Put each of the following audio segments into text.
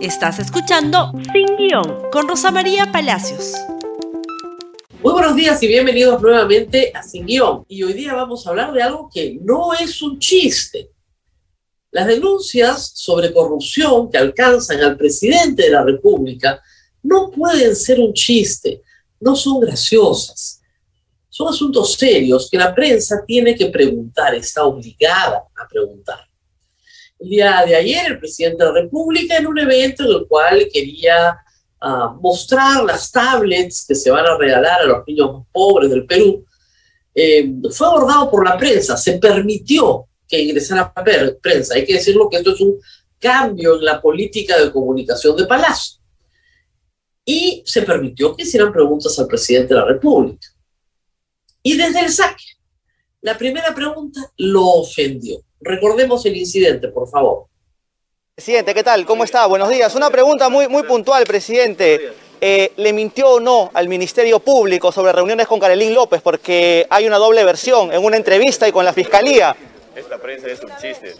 Estás escuchando Sin Guión con Rosa María Palacios. Muy buenos días y bienvenidos nuevamente a Sin Guión. Y hoy día vamos a hablar de algo que no es un chiste. Las denuncias sobre corrupción que alcanzan al presidente de la República no pueden ser un chiste, no son graciosas. Son asuntos serios que la prensa tiene que preguntar, está obligada a preguntar el día de ayer el presidente de la República en un evento en el cual quería ah, mostrar las tablets que se van a regalar a los niños pobres del Perú. Eh, fue abordado por la prensa, se permitió que ingresara prensa. Hay que decirlo que esto es un cambio en la política de comunicación de Palacio. Y se permitió que hicieran preguntas al presidente de la República. Y desde el saque, la primera pregunta lo ofendió. Recordemos el incidente, por favor. Presidente, ¿qué tal? ¿Cómo está? Buenos días. Una pregunta muy, muy puntual, presidente. Eh, ¿Le mintió o no al Ministerio Público sobre reuniones con Carolín López? Porque hay una doble versión en una entrevista y con la Fiscalía. Esta prensa es un chiste.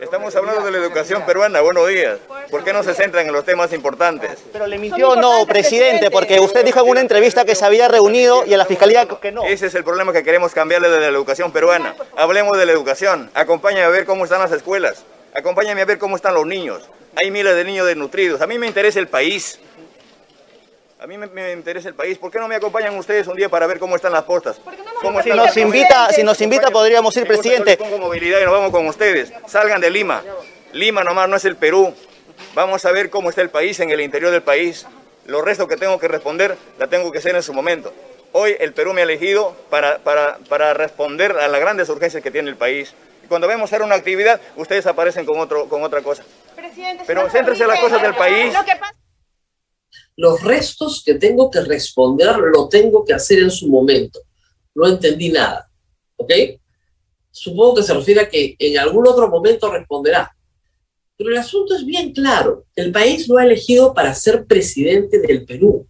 Estamos hablando de la educación peruana, buenos días. ¿Por qué no se centran en los temas importantes? Pero le mintió no, presidente, porque usted dijo en una entrevista que se había reunido y a la fiscalía que no. Ese es el problema que queremos cambiarle de la educación peruana. Hablemos de la educación. Acompáñame a ver cómo están las escuelas. Acompáñame a ver cómo están los niños. Hay miles de niños desnutridos. A mí me interesa el país. A mí me, interesa el país. ¿Por qué no me acompañan ustedes un día para ver cómo están las postas? si, nos invita, si nos invita, podríamos ir, presidente. Con movilidad y nos vamos con ustedes. Salgan de Lima. Lima nomás no es el Perú. Vamos a ver cómo está el país en el interior del país. Lo resto que tengo que responder la tengo que hacer en su momento. Hoy el Perú me ha elegido para, para, para responder a las grandes urgencias que tiene el país. Y cuando vemos hacer una actividad, ustedes aparecen con, otro, con otra cosa. Pero céntrese en las cosas del país los restos que tengo que responder lo tengo que hacer en su momento. No entendí nada. ¿Ok? Supongo que se refiere a que en algún otro momento responderá. Pero el asunto es bien claro. El país lo ha elegido para ser presidente del Perú.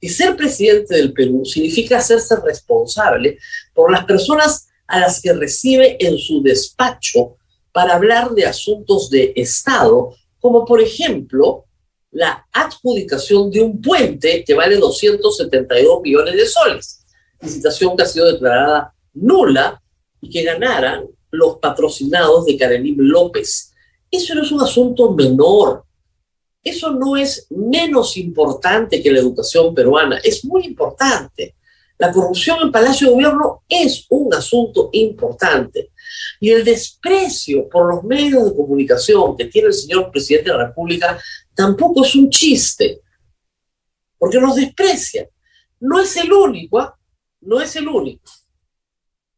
Y ser presidente del Perú significa hacerse responsable por las personas a las que recibe en su despacho para hablar de asuntos de Estado, como por ejemplo la adjudicación de un puente que vale 272 millones de soles, licitación que ha sido declarada nula y que ganaran los patrocinados de Karelim López. Eso no es un asunto menor. Eso no es menos importante que la educación peruana, es muy importante. La corrupción en Palacio de Gobierno es un asunto importante. Y el desprecio por los medios de comunicación que tiene el señor presidente de la República tampoco es un chiste, porque nos desprecia. No es el único, ¿ah? no es el único.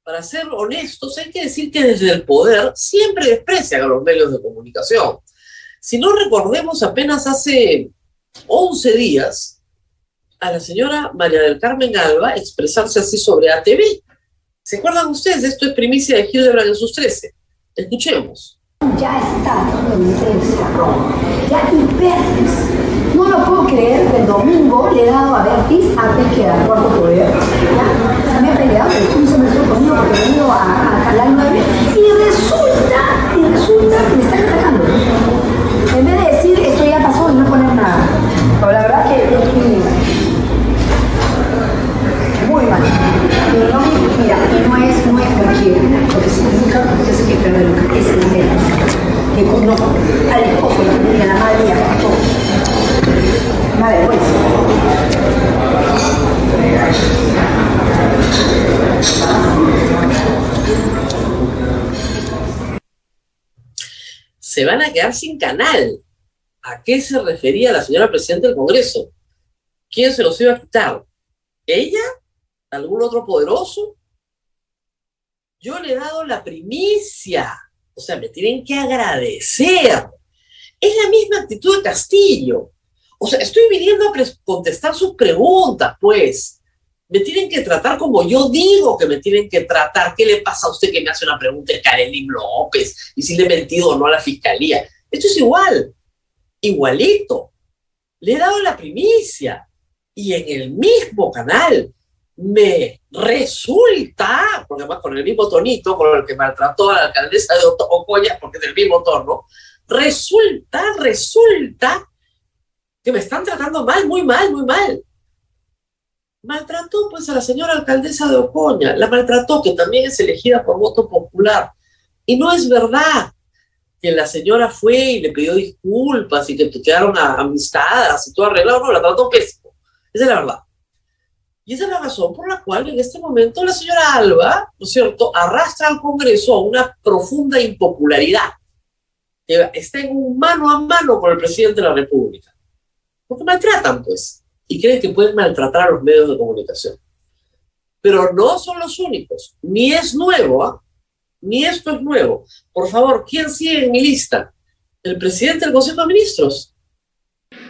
Para ser honestos, hay que decir que desde el poder siempre desprecian a los medios de comunicación. Si no recordemos, apenas hace 11 días, a la señora María del Carmen Galva expresarse así sobre ATV. ¿Se acuerdan ustedes? Esto es primicia de Hildebrand en sus 13. Escuchemos. Ya está en Bertis. No lo puedo creer que el domingo le he dado a Bertis antes que al cuarto poder. ¿ya? Me he peleado, pero tú se me estoy conmigo porque he venido a, a calar nueve. Y resulta, y resulta que me están atacando. En vez de decir esto ya pasó y no poner nada. Pero la verdad que es muy mal. Y no, mira, no es, no es cualquiera, porque significa que es que perder conozco al esposo, la madre a. Se van a quedar sin canal. ¿A qué se refería la señora presidenta del Congreso? ¿Quién se los iba a quitar? ¿Ella? ¿Algún otro poderoso? Yo le he dado la primicia o sea, me tienen que agradecer. Es la misma actitud de Castillo. O sea, estoy viniendo a contestar sus preguntas, pues. Me tienen que tratar como yo digo que me tienen que tratar. ¿Qué le pasa a usted que me hace una pregunta de Karelin López? Y si le he mentido o no a la fiscalía. Esto es igual. Igualito. Le he dado la primicia. Y en el mismo canal me resulta, porque además con el mismo tonito con el que maltrató a la alcaldesa de Ocoya, porque es del mismo tono, resulta, resulta que me están tratando mal, muy mal, muy mal. Maltrató pues a la señora alcaldesa de Ocoña, la maltrató, que también es elegida por voto popular. Y no es verdad que la señora fue y le pidió disculpas y que quedaron amistadas y todo arreglado, no, la trató pésimo. Esa es la verdad. Y esa es la razón por la cual en este momento la señora Alba, ¿no es cierto?, arrastra al Congreso a una profunda impopularidad, está en un mano a mano con el presidente de la República. Porque maltratan, pues, y creen que pueden maltratar a los medios de comunicación. Pero no son los únicos, ni es nuevo, ¿ah? ni esto es nuevo. Por favor, ¿quién sigue en mi lista? El presidente del Consejo de Ministros.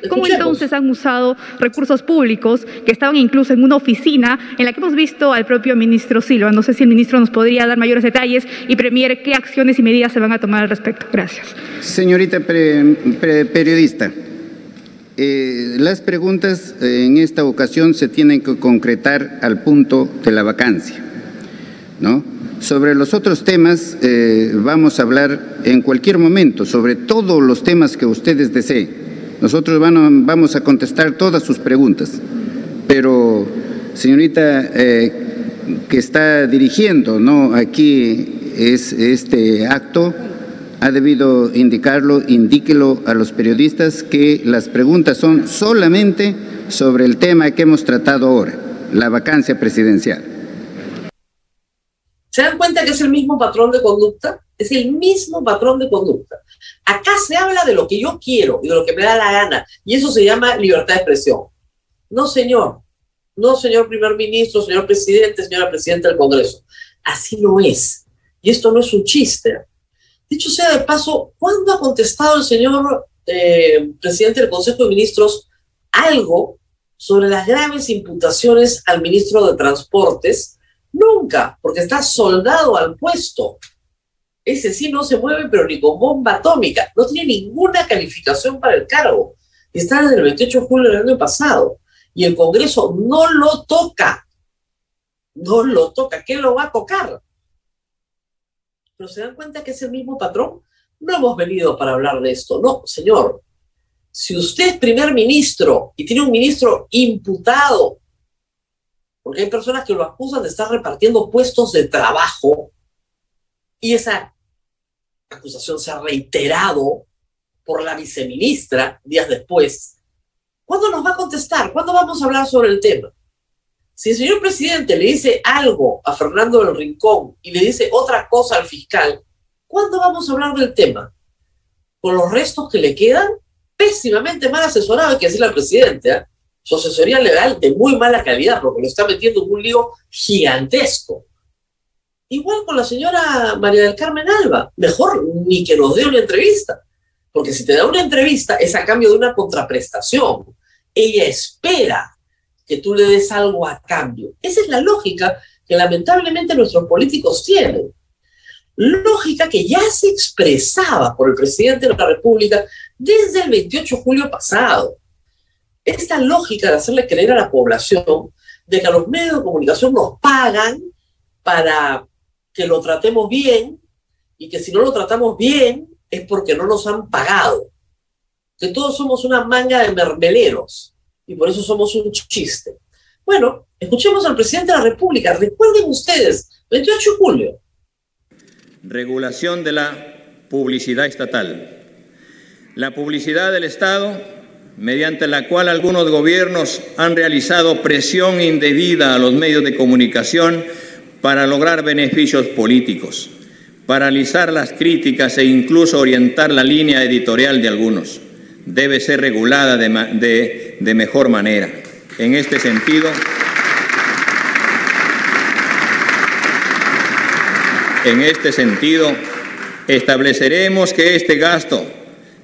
¿Cómo entonces han usado recursos públicos que estaban incluso en una oficina en la que hemos visto al propio ministro Silva? No sé si el ministro nos podría dar mayores detalles y Premier qué acciones y medidas se van a tomar al respecto. Gracias. Señorita periodista, eh, las preguntas eh, en esta ocasión se tienen que concretar al punto de la vacancia, ¿no? Sobre los otros temas eh, vamos a hablar en cualquier momento, sobre todos los temas que ustedes deseen. Nosotros vamos a contestar todas sus preguntas, pero señorita eh, que está dirigiendo aquí es este acto, ha debido indicarlo, indíquelo a los periodistas que las preguntas son solamente sobre el tema que hemos tratado ahora, la vacancia presidencial. ¿Se dan cuenta que es el mismo patrón de conducta? Es el mismo patrón de conducta. Acá se habla de lo que yo quiero y de lo que me da la gana, y eso se llama libertad de expresión. No, señor. No, señor primer ministro, señor presidente, señora presidenta del Congreso. Así no es. Y esto no es un chiste. Dicho sea de paso, ¿cuándo ha contestado el señor eh, presidente del Consejo de Ministros algo sobre las graves imputaciones al ministro de Transportes? Nunca, porque está soldado al puesto ese sí no se mueve, pero ni con bomba atómica. No tiene ninguna calificación para el cargo. Está desde el 28 de julio del año pasado. Y el Congreso no lo toca. No lo toca. ¿Qué lo va a tocar? Pero se dan cuenta que es el mismo patrón. No hemos venido para hablar de esto. No, señor. Si usted es primer ministro y tiene un ministro imputado, porque hay personas que lo acusan de estar repartiendo puestos de trabajo, y esa acusación se ha reiterado por la viceministra días después. ¿Cuándo nos va a contestar? ¿Cuándo vamos a hablar sobre el tema? Si el señor presidente le dice algo a Fernando del Rincón y le dice otra cosa al fiscal, ¿cuándo vamos a hablar del tema? ¿Con los restos que le quedan? Pésimamente mal asesorado, que decirle al presidente. ¿eh? Su asesoría legal de muy mala calidad, porque lo está metiendo en un lío gigantesco. Igual con la señora María del Carmen Alba. Mejor ni que nos dé una entrevista. Porque si te da una entrevista es a cambio de una contraprestación. Ella espera que tú le des algo a cambio. Esa es la lógica que lamentablemente nuestros políticos tienen. Lógica que ya se expresaba por el presidente de la República desde el 28 de julio pasado. Esta lógica de hacerle creer a la población de que a los medios de comunicación nos pagan para que lo tratemos bien y que si no lo tratamos bien es porque no nos han pagado. Que todos somos una manga de mermeleros y por eso somos un chiste. Bueno, escuchemos al presidente de la República. Recuerden ustedes, 28 de julio. Regulación de la publicidad estatal. La publicidad del Estado, mediante la cual algunos gobiernos han realizado presión indebida a los medios de comunicación, para lograr beneficios políticos, paralizar las críticas e incluso orientar la línea editorial de algunos. Debe ser regulada de, de, mejor manera. En este sentido, en este sentido, estableceremos que este gasto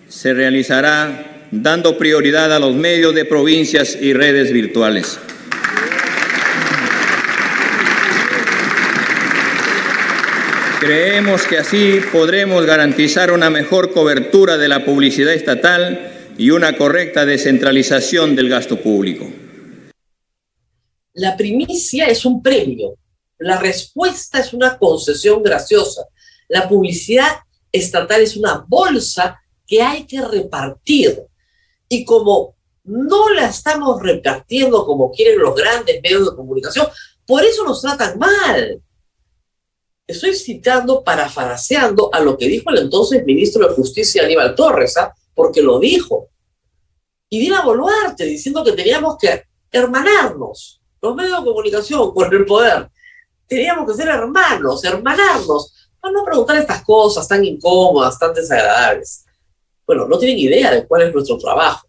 se realizará dando prioridad a los medios de provincias y redes virtuales. Creemos que así podremos garantizar una mejor cobertura de la publicidad estatal y una correcta descentralización del gasto público. La primicia es un premio, la respuesta es una concesión graciosa, la publicidad estatal es una bolsa que hay que repartir. Y como no la estamos repartiendo como quieren los grandes medios de comunicación. Por eso nos tratan mal. Estoy citando, parafraseando a lo que dijo el entonces ministro de Justicia Aníbal Torres, ¿ah? porque lo dijo. Y Dina Boluarte diciendo que teníamos que hermanarnos, los medios de comunicación con el poder. Teníamos que ser hermanos, hermanarnos, para no preguntar estas cosas tan incómodas, tan desagradables. Bueno, no tienen idea de cuál es nuestro trabajo.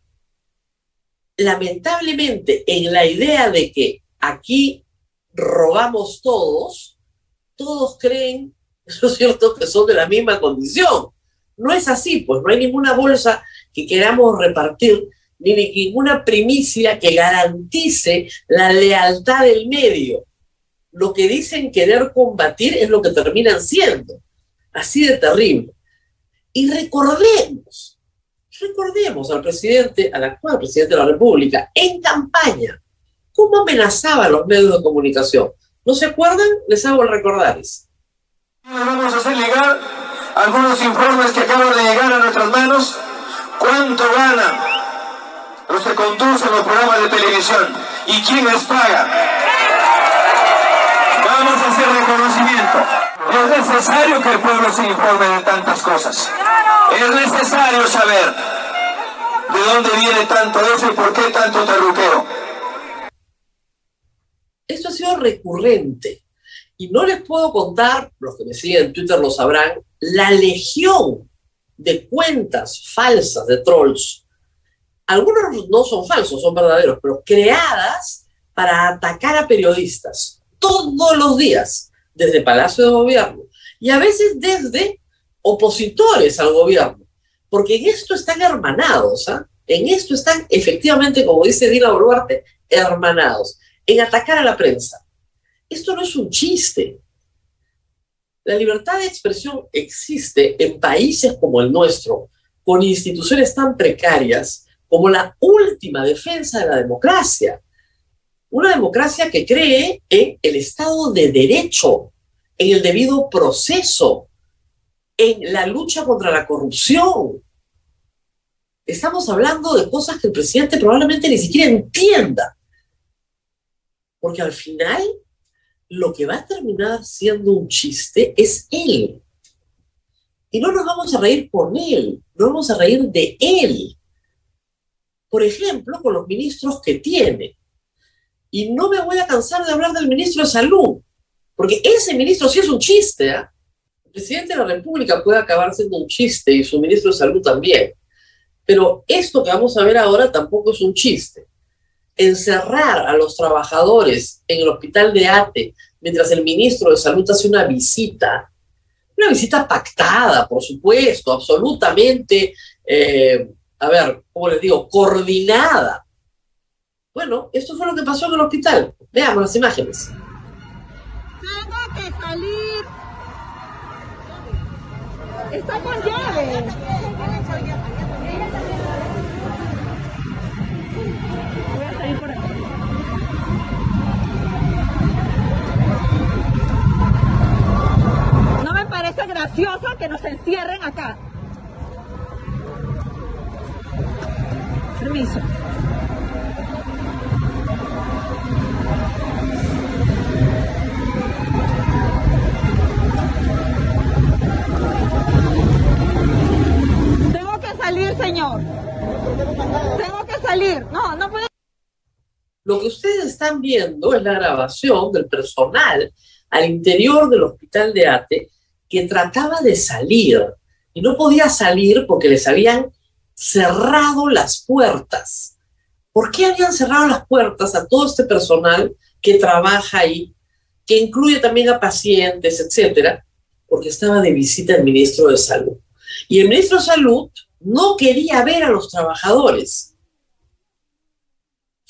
Lamentablemente, en la idea de que aquí robamos todos, todos creen, ¿no es cierto?, que son de la misma condición. No es así, pues no hay ninguna bolsa que queramos repartir, ni ninguna primicia que garantice la lealtad del medio. Lo que dicen querer combatir es lo que terminan siendo. Así de terrible. Y recordemos, recordemos al presidente, al actual presidente de la República, en campaña, cómo amenazaba a los medios de comunicación. ¿No se acuerdan? Les hago el recordarles. Vamos a hacer llegar algunos informes que acaban de llegar a nuestras manos. ¿Cuánto ganan los que conducen los programas de televisión? ¿Y quién les paga? Vamos a hacer reconocimiento. Es necesario que el pueblo se informe de tantas cosas. Es necesario saber de dónde viene tanto eso y por qué tanto taluqueo. Recurrente. Y no les puedo contar, los que me siguen en Twitter lo sabrán, la legión de cuentas falsas de trolls. Algunos no son falsos, son verdaderos, pero creadas para atacar a periodistas todos los días, desde Palacio de Gobierno y a veces desde opositores al gobierno, porque en esto están hermanados, ¿ah? en esto están efectivamente, como dice Dina Boluarte, hermanados en atacar a la prensa. Esto no es un chiste. La libertad de expresión existe en países como el nuestro, con instituciones tan precarias como la última defensa de la democracia. Una democracia que cree en el Estado de Derecho, en el debido proceso, en la lucha contra la corrupción. Estamos hablando de cosas que el presidente probablemente ni siquiera entienda. Porque al final, lo que va a terminar siendo un chiste es él. Y no nos vamos a reír por él, no vamos a reír de él. Por ejemplo, con los ministros que tiene. Y no me voy a cansar de hablar del ministro de Salud, porque ese ministro sí es un chiste. ¿eh? El presidente de la República puede acabar siendo un chiste y su ministro de Salud también. Pero esto que vamos a ver ahora tampoco es un chiste encerrar a los trabajadores en el hospital de ATE mientras el ministro de Salud hace una visita, una visita pactada, por supuesto, absolutamente, eh, a ver, ¿cómo les digo?, coordinada. Bueno, esto fue lo que pasó en el hospital. Veamos las imágenes. Tengo que salir. Está con llave. Viendo es la grabación del personal al interior del hospital de ATE que trataba de salir y no podía salir porque les habían cerrado las puertas. ¿Por qué habían cerrado las puertas a todo este personal que trabaja ahí, que incluye también a pacientes, etcétera? Porque estaba de visita el ministro de Salud. Y el ministro de Salud no quería ver a los trabajadores.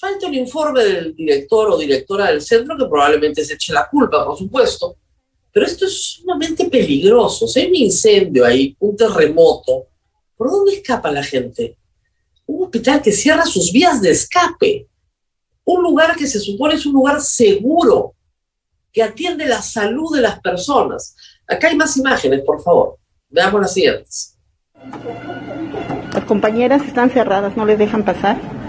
Falta un informe del director o directora del centro que probablemente se eche la culpa, por supuesto, pero esto es sumamente peligroso. Si hay un incendio ahí, un terremoto, ¿por dónde escapa la gente? Un hospital que cierra sus vías de escape. Un lugar que se supone es un lugar seguro, que atiende la salud de las personas. Acá hay más imágenes, por favor. Veamos las siguientes. Las compañeras están cerradas, no les dejan pasar.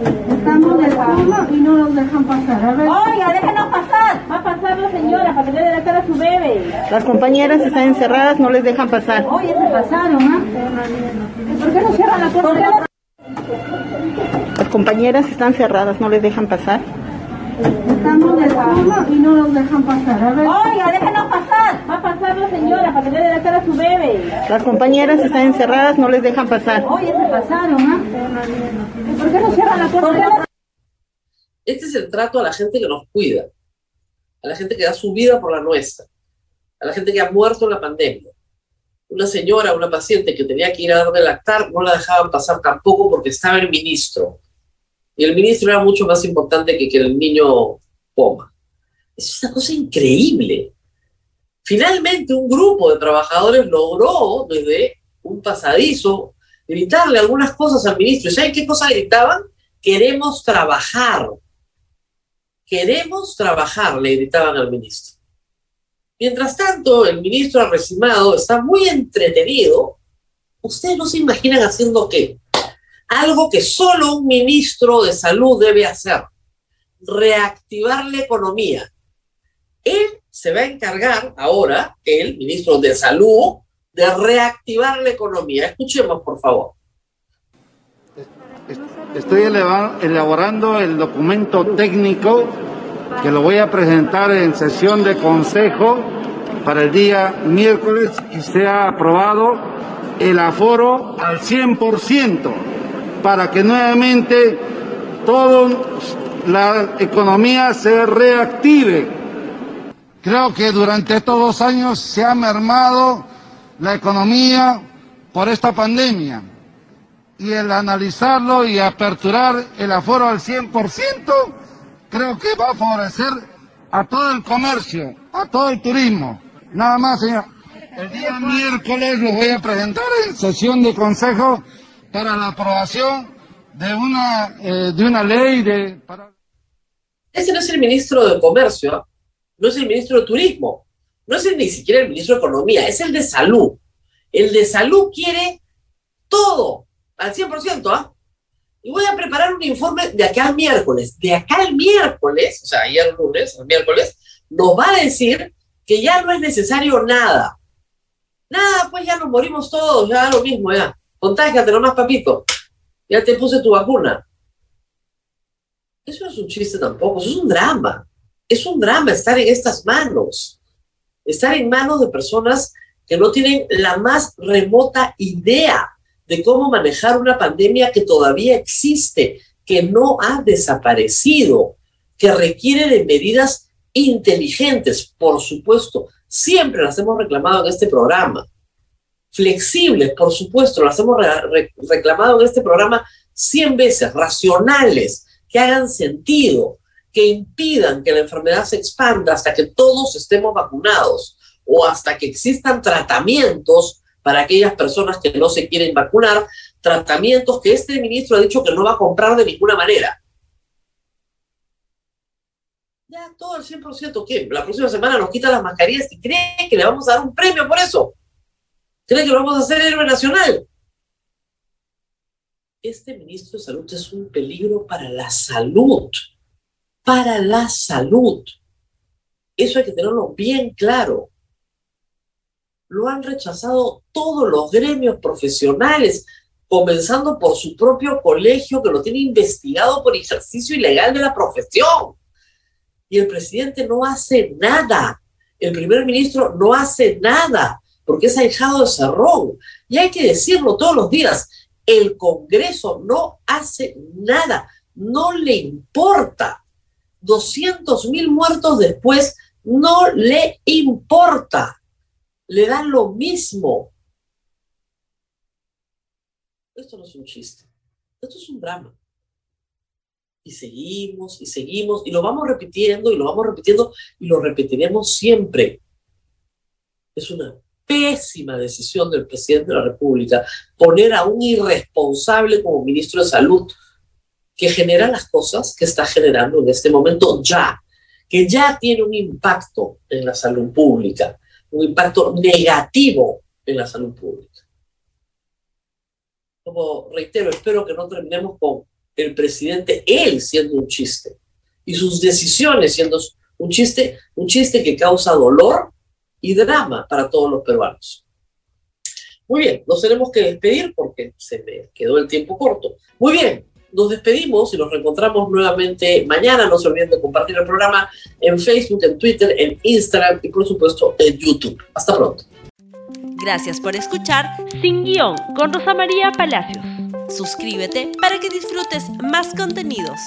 Estamos de turno y no nos dejan pasar. A ver. Oiga, déjenos pasar. Va a pasar la señora para que le dé la cara a su bebé. Las compañeras están encerradas, no les dejan pasar. Oye, se pasaron, ¿ah? ¿Por qué no cierran la puerta? Las compañeras están cerradas, no les dejan pasar. Estamos de turno y no nos dejan pasar. A ver. Oiga, déjenos pasar. Va a pasar la señora para que le dé la cara a su bebé. Las compañeras están encerradas, no les dejan pasar. Oye, se pasaron, ¿ah? ¿Por qué no cierran la puerta? Este es el trato a la gente que nos cuida, a la gente que da su vida por la nuestra, a la gente que ha muerto en la pandemia. Una señora, una paciente que tenía que ir a darle lactar, no la dejaban pasar tampoco porque estaba el ministro. Y el ministro era mucho más importante que que el niño coma. Es una cosa increíble. Finalmente un grupo de trabajadores logró desde un pasadizo gritarle algunas cosas al ministro. ¿Y saben qué cosa gritaban? Queremos trabajar. Queremos trabajar, le gritaban al ministro. Mientras tanto, el ministro arrecimado está muy entretenido. Ustedes no se imaginan haciendo qué. Algo que solo un ministro de salud debe hacer. Reactivar la economía. Él se va a encargar ahora, el ministro de salud, de reactivar la economía. Escuchemos, por favor. Estoy elaborando el documento técnico que lo voy a presentar en sesión de consejo para el día miércoles y sea aprobado el aforo al 100% para que nuevamente toda la economía se reactive. Creo que durante estos dos años se ha mermado la economía por esta pandemia y el analizarlo y aperturar el aforo al 100% creo que va a favorecer a todo el comercio, a todo el turismo. Nada más, señor. El día miércoles lo voy a presentar en sesión de consejo para la aprobación de una, eh, de una ley de... Ese no es el ministro de Comercio, no es el ministro de Turismo, no es el, ni siquiera el ministro de Economía, es el de Salud. El de Salud quiere todo, al 100%, ¿ah? Y voy a preparar un informe de acá al miércoles. De acá al miércoles, o sea, ayer lunes, el miércoles, nos va a decir que ya no es necesario nada. Nada, pues ya nos morimos todos, ya lo mismo, ya. Contágiate nomás, papito. Ya te puse tu vacuna. Eso no es un chiste tampoco, eso es un drama. Es un drama estar en estas manos. Estar en manos de personas que no tienen la más remota idea de cómo manejar una pandemia que todavía existe, que no ha desaparecido, que requiere de medidas inteligentes, por supuesto. Siempre las hemos reclamado en este programa. Flexibles, por supuesto, las hemos reclamado en este programa 100 veces, racionales, que hagan sentido, que impidan que la enfermedad se expanda hasta que todos estemos vacunados o hasta que existan tratamientos para aquellas personas que no se quieren vacunar, tratamientos que este ministro ha dicho que no va a comprar de ninguna manera. Ya todo el 100%, ¿qué? La próxima semana nos quita las mascarillas y cree que le vamos a dar un premio por eso. Cree que lo vamos a hacer héroe nacional. Este ministro de Salud es un peligro para la salud. Para la salud. Eso hay que tenerlo bien claro lo han rechazado todos los gremios profesionales, comenzando por su propio colegio que lo tiene investigado por ejercicio ilegal de la profesión. Y el presidente no hace nada. El primer ministro no hace nada porque es ahijado de Cerrón. Y hay que decirlo todos los días. El Congreso no hace nada. No le importa. 200 mil muertos después no le importa le dan lo mismo. Esto no es un chiste, esto es un drama. Y seguimos y seguimos y lo vamos repitiendo y lo vamos repitiendo y lo repetiremos siempre. Es una pésima decisión del presidente de la República poner a un irresponsable como ministro de Salud que genera las cosas que está generando en este momento ya, que ya tiene un impacto en la salud pública un impacto negativo en la salud pública. Como reitero, espero que no terminemos con el presidente, él siendo un chiste, y sus decisiones siendo un chiste, un chiste que causa dolor y drama para todos los peruanos. Muy bien, nos tenemos que despedir porque se me quedó el tiempo corto. Muy bien, nos despedimos y nos reencontramos nuevamente mañana. No se olviden de compartir el programa en Facebook, en Twitter, en Instagram y por supuesto en YouTube. Hasta pronto. Gracias por escuchar Sin Guión con Rosa María Palacios. Suscríbete para que disfrutes más contenidos.